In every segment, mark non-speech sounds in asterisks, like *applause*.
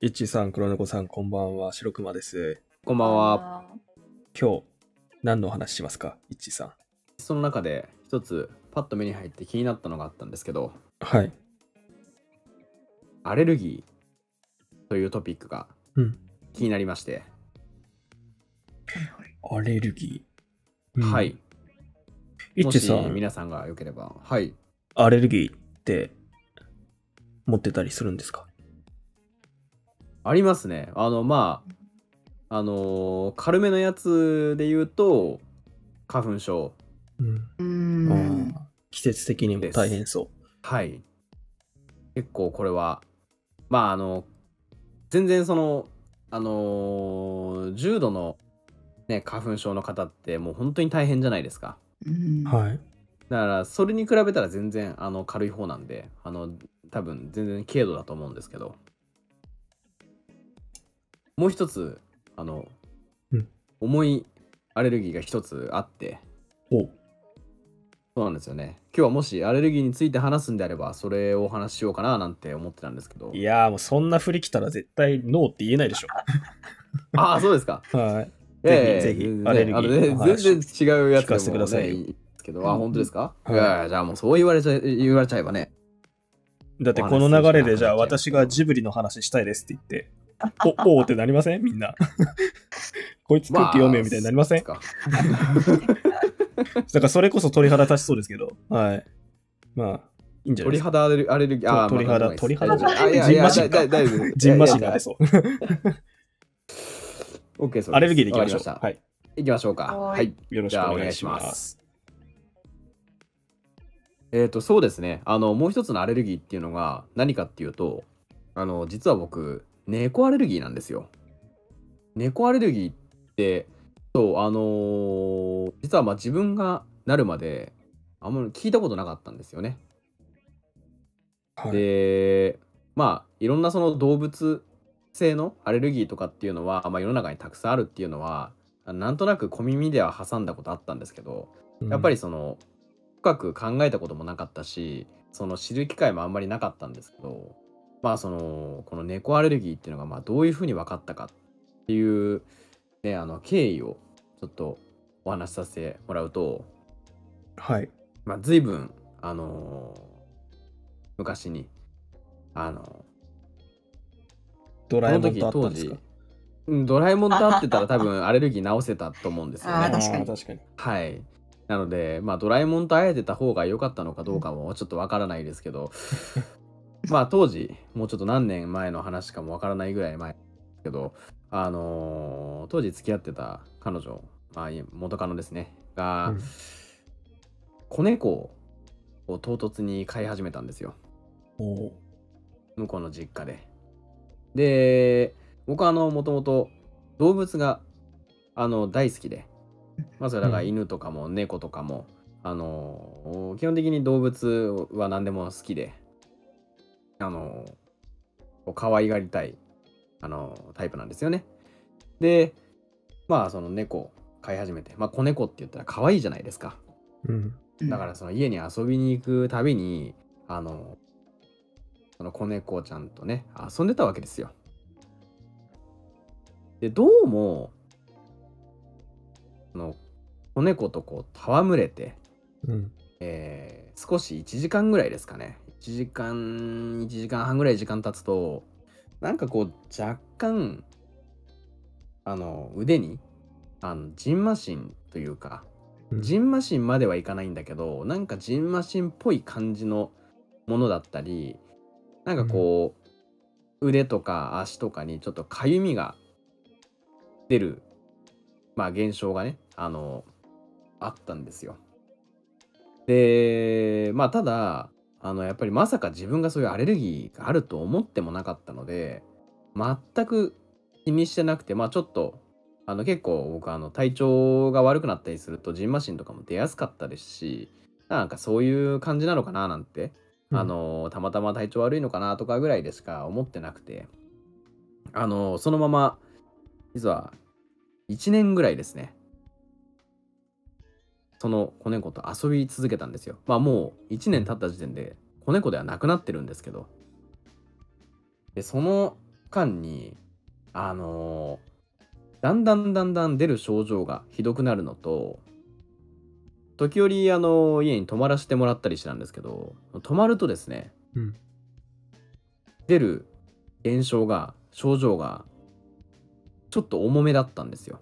いっちさん、黒猫さん、こんばんは。白熊です。こんばんは。今日、何のお話しますか？いっちさん。その中で一つパッと目に入って気になったのがあったんですけど、はい。アレルギーというトピックがうん。気になりまして、アレルギー。うんは。い。いっちさん、皆さんがよければ、はい。アレルギーって持ってたりするんですか？ありますね。あの、まあ、あのー軽めのやつで言うと、花粉症。うん。うあんー。季節的にも大変そはい。結構これは、まあ、あの、全然その、あのー重度の、ね、花粉症の方ってもう本当に大変じゃないですか。うんう。はい。だからそれに比べたら全然あの軽い方なんであの多分全然軽度だと思うんですけどもう一つあの、うん。重いアレルギーが一つあって。おそうなんですよね。今日はもしアレルギーについて話すんであればそれをお話ししようかななんて思ってたんですけど。いやーもうそんな振り来たら絶対ノーって言えないでしょ。*laughs* ああそうですか。はい。いやいやいやぜひぜひアレルギーね全然違うやつ聞かせてくださいよ。いいですけど。あ本当ですか、はい。い、やいやじゃあもうそう言われちゃ言われちゃえばね。だってこの流れでじゃあ私がジブリの話したいですって言って、*laughs* お、おーってなりません？みんな。*laughs* こいつ空気読めよみたいになりません、まあ *laughs* だからそれこそ鳥肌立ちそうですけど、はい。まあ、いいんじゃないですか。鳥肌アレルアレルギー、あー鳥肌まあ鳥肌大丈夫あいやいやジンマシンかだだ大丈夫ですジンマシンが出いやいやそう。OK です。アレルギーでいきましょう。はい。行きましょうか。ははいい。よろしくお願いしま。じゃあお願いしますえっ、と、そうですね。あの、もう一つのアレルギーっていうのが何かっていうと、あの、実は僕、猫アレルギーなんですよ。猫アレルギーって、そう、あのー実はまあ自分がなるまで、あんまり聞いたことなかったんですよね。はい、でまあいろんなその動物性のアレルギーとかっていうのは、まあ、世の中にたくさんあるっていうのはなんとなく小耳では挟んだことあったんですけどやっぱりその深く考えたこともなかったしその知る機会もあんまりなかったんですけどまあそのこの猫アレルギーっていうのがまあどういうふうに分かったかっていう、ね、あの経緯をちょっとお話しさせてもらうと、はい。まあ、随分あのー昔にあのドラえもんとあった当時んですか？うんドラえもんと会ってたら多分 *laughs* アレルギー治せたと思うんですよね。確かに。はい。なので、まあ、ドラえもんと会えてた方が良かったのかどうかもちょっとわからないですけど、*laughs* まあ当時、もうちょっと何年前の話かもわからないぐらい前けど、あのー当時付き合ってた彼女、まあ、元カノですね、が、うん。子猫を唐突に飼い始めたんですよ。向こうの実家で。で、僕はあの、もともと動物があの大好きで、まあそれだからうん。犬とかも猫とかも、あの、基本的に動物は何でも好きで、あの、可愛がりたい、あの、タイプなんですよね。で、まあその猫飼い始めて、まあ子猫って言ったら可愛いじゃないですか。うん。だからその家に遊びに行くたびにあのその子猫ちゃんとね遊んでたわけですよ。でどうもその子猫とこう戯れて、うん。えー少し1時間ぐらいですかね1時間1時間半ぐらい時間経つとなんかこう若干あの腕にあのジンマシンというかうんジンマシンまではいかないんだけどなんかジンマシンっぽい感じのものだったりなんかこう、腕とか足とかにちょっとかゆみが出るまあ現象がねあのあったんですよ。でまあただあのやっぱりまさか自分がそういうアレルギーがあると思ってもなかったので全く気にしてなくてまあちょっとあの結構僕あの体調が悪くなったりするとジンマシンとかも出やすかったですしなんかそういう感じなのかななんて、あのたまたま体調悪いのかなとかぐらいでしか思ってなくてあのそのまま実は1年ぐらいですねその子猫と遊び続けたんですよまあもう1年経った時点で子猫ではなくなってるんですけどでその間にあのーだんだんだんだん出る症状がひどくなるのと時折あの家に泊まらせてもらったりしたんですけど泊まるとですねうん。出る現象が症状がちょっと重めだったんですよ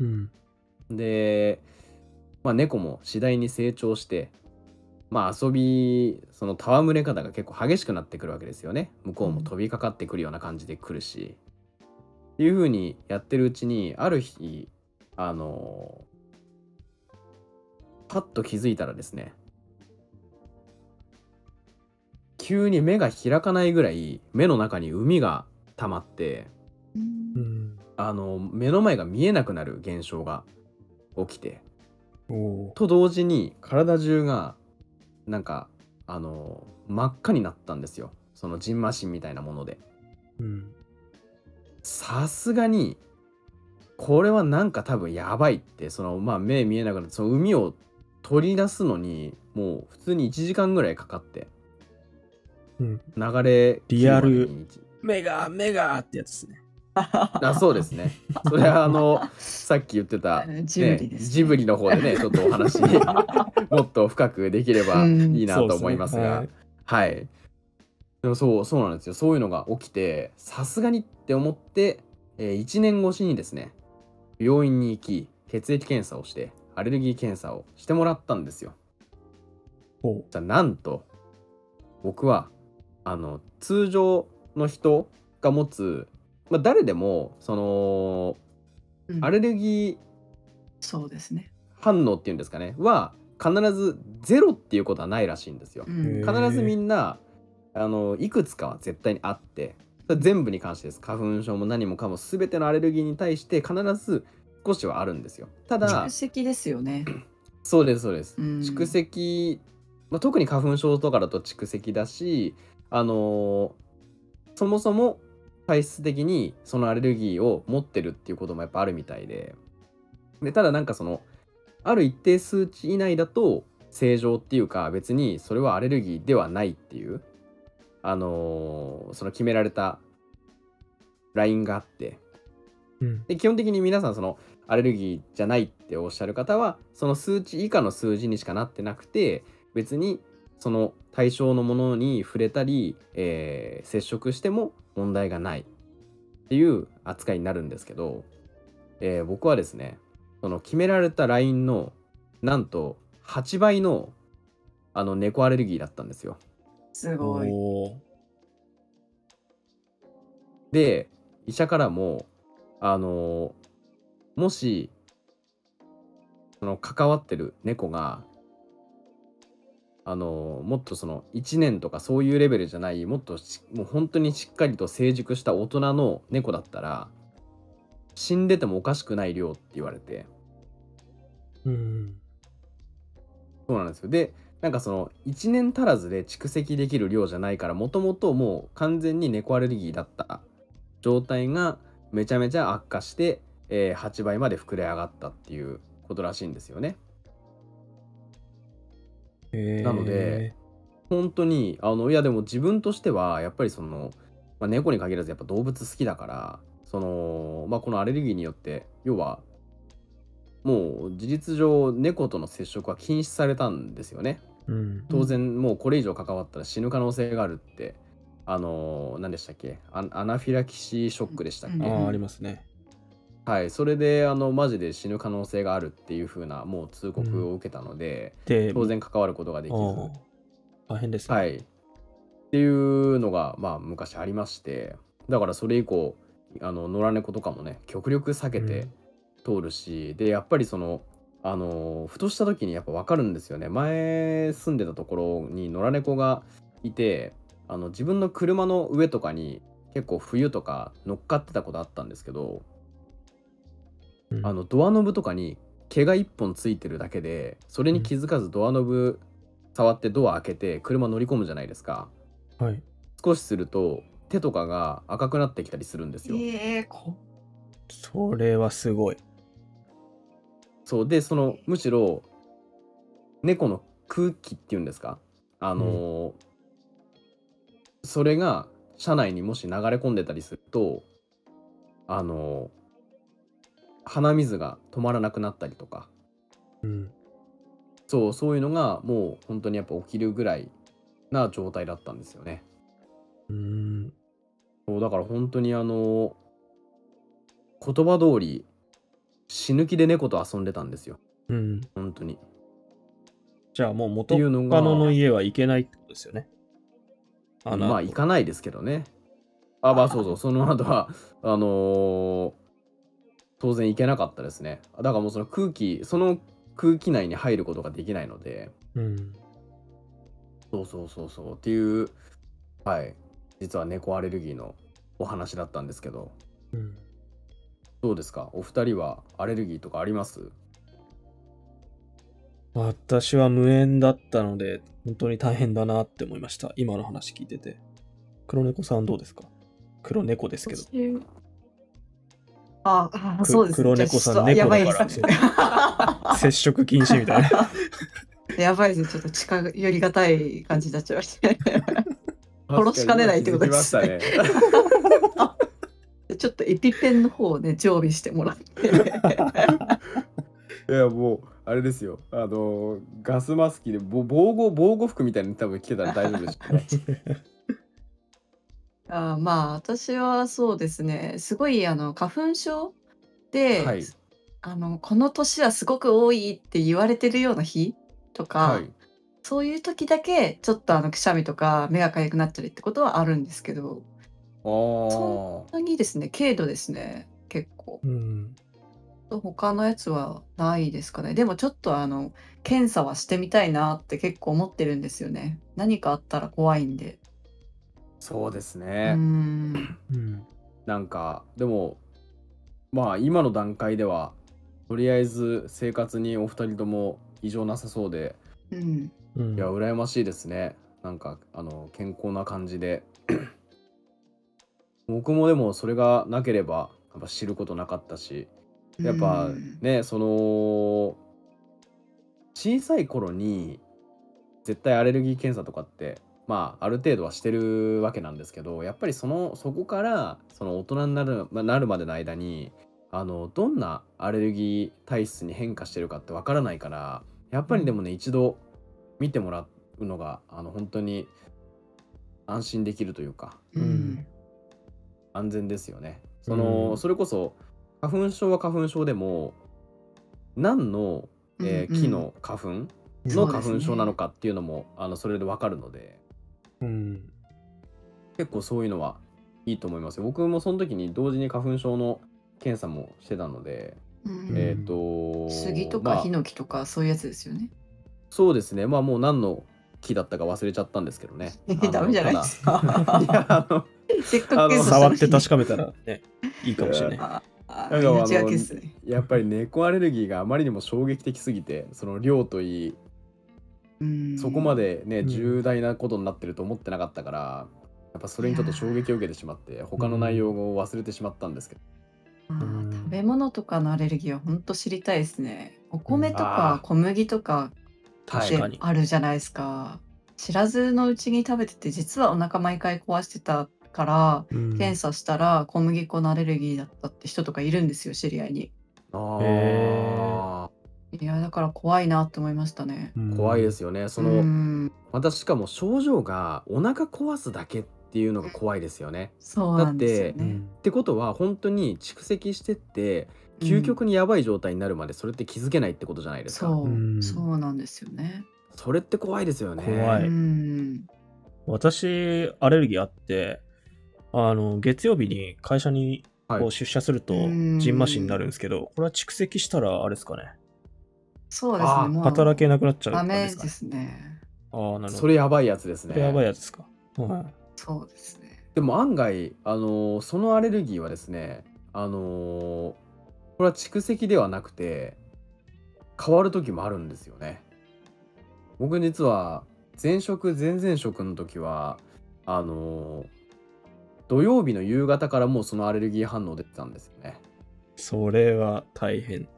うん。で、まあ、猫も次第に成長してまあ遊びその戯れ方が結構激しくなってくるわけですよね。向こうも飛びかかってくるような感じで来るし、っていう風にやってるうちにある日あのパッと気づいたらですね急に目が開かないぐらい目の中に海が溜まってうん。あの目の前が見えなくなる現象が起きてと同時に体中がなんかあの真っ赤になったんですよそのジンマシンみたいなものでうん。さすがにこれはなんか多分やばいってそのまあ目見えなくなってその海を取り出すのにもう普通に1時間ぐらいかかってうん。流れリアル目が、目がってやつですね。*laughs* あそうですねそれはあのさっき言ってた、ね、ジブリですねジブリの方でねちょっとお話 *laughs* もっと深くできればいいなと思いますが、すねはい。でもそう、そうなんですよ。そういうのが起きて、さすがにって思って、え1年越しにですね、病院に行き、血液検査をして、アレルギー検査をしてもらったんですよ。じゃあ、なんと、僕は、あの、通常の人が持つ、まあ、誰でも、その、うんアレルギーそうですね。反応っていうんですかね、は、必ずゼロっていうことはないらしいんですよ。必ずみんなあのいくつかは絶対にあって全部に関してです花粉症も何もかも全てのアレルギーに対して必ず少しはあるんですよただ蓄積ですよね。*clears throat* そうですそうです、うん蓄積、まあ、特に花粉症とかだと蓄積だしあのそもそも体質的にそのアレルギーを持ってるっていうこともやっぱあるみたいででただなんかそのある一定数値以内だと正常っていうか別にそれはアレルギーではないっていうあのーその決められたラインがあってうん。で基本的に皆さんそのアレルギーじゃないっておっしゃる方はその数値以下の数字にしかなってなくて別にその対象のものに触れたり、えー接触しても問題がないっていう扱いになるんですけど、えー僕はですねその決められたラインのなんと8倍のあの猫アレルギーだったんですよ。すごい。で医者からもあのもしその関わってる猫があのもっとその1年とかそういうレベルじゃないもっとしもう本当にしっかりと成熟した大人の猫だったら死んでてもおかしくない量って言われてうん。そうなんですよでなんかその1年足らずで蓄積できる量じゃないからもともともう完全に猫アレルギーだった状態がめちゃめちゃ悪化して、えー8倍まで膨れ上がったっていうことらしいんですよね。なので、本当にあのいやでも自分としてはやっぱりその、まあ、猫に限らずやっぱ動物好きだからその、まあ、このアレルギーによって要はもう事実上猫との接触は禁止されたんですよね。うん。当然もうこれ以上関わったら死ぬ可能性があるってあのー何でしたっけ？アアナフィラキシーショックでしたっけ、うんああ、ありますね。はいそれであのマジで死ぬ可能性があるっていう風なもう通告を受けたので、で、当然関わることができず、大変ですね。はい。っていうのがまあ昔ありましてだからそれ以降あの野良猫とかもね極力避けて通るし、でやっぱりそのあのふとした時にやっぱ分かるんですよね。前住んでたところに野良猫がいてあの自分の車の上とかに結構冬とか乗っかってたことあったんですけどうん。あのドアノブとかに毛が1本ついてるだけでそれに気づかずドアノブ触ってドア開けて車乗り込むじゃないですか。はい。少しすると手とかが赤くなってきたりするんですよ。ええこそれはすごい。そう。でそのむしろ猫の空気っていうんですか？あのーそれが車内にもし流れ込んでたりするとあの鼻水が止まらなくなったりとかうん。そうそういうのがもう本当にやっぱ起きるぐらいな状態だったんですよね。うん。そうだから本当にあの言葉通り死ぬ気で猫と遊んでたんですようん。本当に。じゃあもう元カノの家は行けないってことですよね。あのまあ行かないですけどね。あまあそうそうその後はあのー当然行けなかったですね。だからもうその空気その空気内に入ることができないのでうん。そうそうそうそうっていうはい実は猫アレルギーのお話だったんですけどうん。どうですか？お二人はアレルギーとかあります？私は無縁だったので、本当に大変だなって思いました。今の話聞いてて。黒猫さんどうですか？黒猫ですけど。私ああ、くそうです黒猫さん猫だですから *laughs* 接触禁止みたいな。*laughs* やばいですね。ちょっと近寄りがたい感じになっちゃいましたね。殺しかねないってことですね。*laughs* ちょっとエピペンの方をね、常備してもらって。いやもうあれですよあのガスマスクでぼ防護防護服みたいに多分着てたら大丈夫でしょうね。あーまあ、私はそうですね。すごい、あの、花粉症で、はいあの、この年はすごく多いって言われてるような日とか、はい。そういう時だけ、ちょっとあの、くしゃみとか目が痒くなったりってことはあるんですけど、あそあ本当にですね、軽度ですね、結構。うん。他のやつはないですかね。でもちょっとあの、検査はしてみたいなって結構思ってるんですよね。何かあったら怖いんで。そうですね。ん。うん。なんかでもまあ今の段階ではとりあえず生活にお二人とも異常なさそうでうん。うん。いや羨ましいですねなんかあの健康な感じで僕もでもそれがなければやっぱ知ることなかったしやっぱうんねその小さい頃に絶対アレルギー検査とかってまあある程度はしてるわけなんですけどやっぱりそのそこからその大人になるまなるまでの間にあのどんなアレルギー体質に変化してるかってわからないからやっぱりでもね、一度見てもらうのがあの本当に安心できるというかうん。安全ですよね。その、うんそれこそ花粉症は花粉症でも何の、えー木の花粉うんの花粉症なのかっていうのもあのそれでわかるのでうん。結構そういうのはいいと思いますよ。僕もその時に同時に花粉症の検査もしてたので、うんえっ、と杉とまあかヒノキとかそういうやつですよね。そうですねまあもう何の木だったか忘れちゃったんですけどね。*laughs* ダメじゃないですか。いやあのせっかく触って確かめたらね、*laughs* いいかもしれない。やっぱり猫アレルギーがあまりにも衝撃的すぎてその量といいうんそこまでね、うん。重大なことになってると思ってなかったからやっぱそれにちょっと衝撃を受けてしまって他の内容を忘れてしまったんですけど、食べ物とかのアレルギーは本当知りたいですね。お米とあかー。小麦とかあるじゃないですか。知らずのうちに食べてて実はお腹毎回壊してたからうん。検査したら小麦粉のアレルギーだったって人とかいるんですよ知り合いに。あへいやだから怖いなって思いましたね。ー怖いですよねその、うんまたしかも症状がお腹壊すだけっていうのが怖いですよね。そうなんですようね。んってことは本当に蓄積してって究極にやばい状態になるまでそれって気づけないってことじゃないですか。そう、うんそうなんですよね。それって怖いですよね。怖いうん私、アレルギーあって、あの、月曜日に会社にはいこう出社すると、うんジンマシンになるんですけど、これは蓄積したら、あれですかね。そうですね。もう働けなくなっちゃうダ感じでかね。メですすね。ああ、なるほど。それやばいやつですね。それやばいやつですか。はいそうですね。でも案外、あのーそのアレルギーはですね、あのーこれは蓄積ではなくて変わる時もあるんですよね。僕実は前職前々職の時はあのー土曜日の夕方からもうそのアレルギー反応出てたんですよね。それは大変。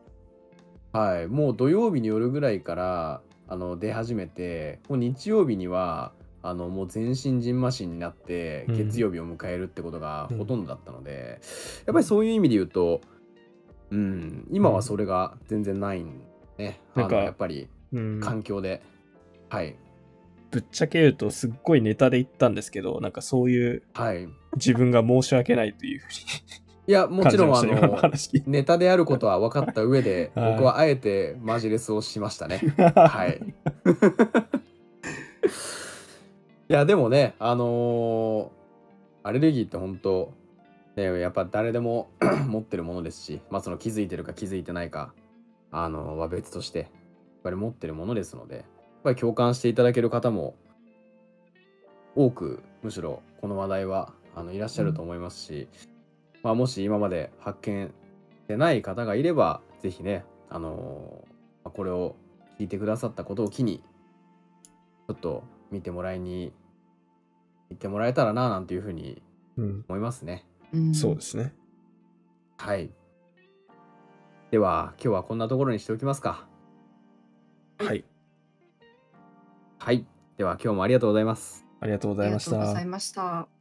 はい、もう土曜日に夜ぐらいからあの出始めてもう日曜日にはあのもう全身じんましんになってうん。月曜日を迎えるってことがうん。ほとんどだったので、やっぱりそういう意味で言うと、うん、今はそれが全然ないんね、なんかあのやっぱりうん。環境で、はい。ぶっちゃけ言うとすっごいネタで言ったんですけど、なんかそういうはい。自分が申し訳ないというふういやもちろんあのネタであることは分かった上で、*laughs* はい僕はあえてマジレスをしましたね。*laughs* はい。いや、でもね、あのーアレルギーって本当、ね、やっぱ誰でも *clears throat* 持ってるものですし、まあ、その気づいてるか気づいてないか、あのは別として、やっぱり持ってるものですので、やっぱり共感していただける方も多く、むしろこの話題はあのいらっしゃると思いますし、まあ、もし今まで発見してない方がいれば、ぜひね、あのまあこれを聞いてくださったことを機に、ちょっと見てもらいに行ってもらえたらな、なんていうふうにうん、思いますね。うんそうですね。はい。では、今日はこんなところにしておきますか。はい。はい。では、今日もありがとうございます。ありがとうございましたありがとうござい。ました。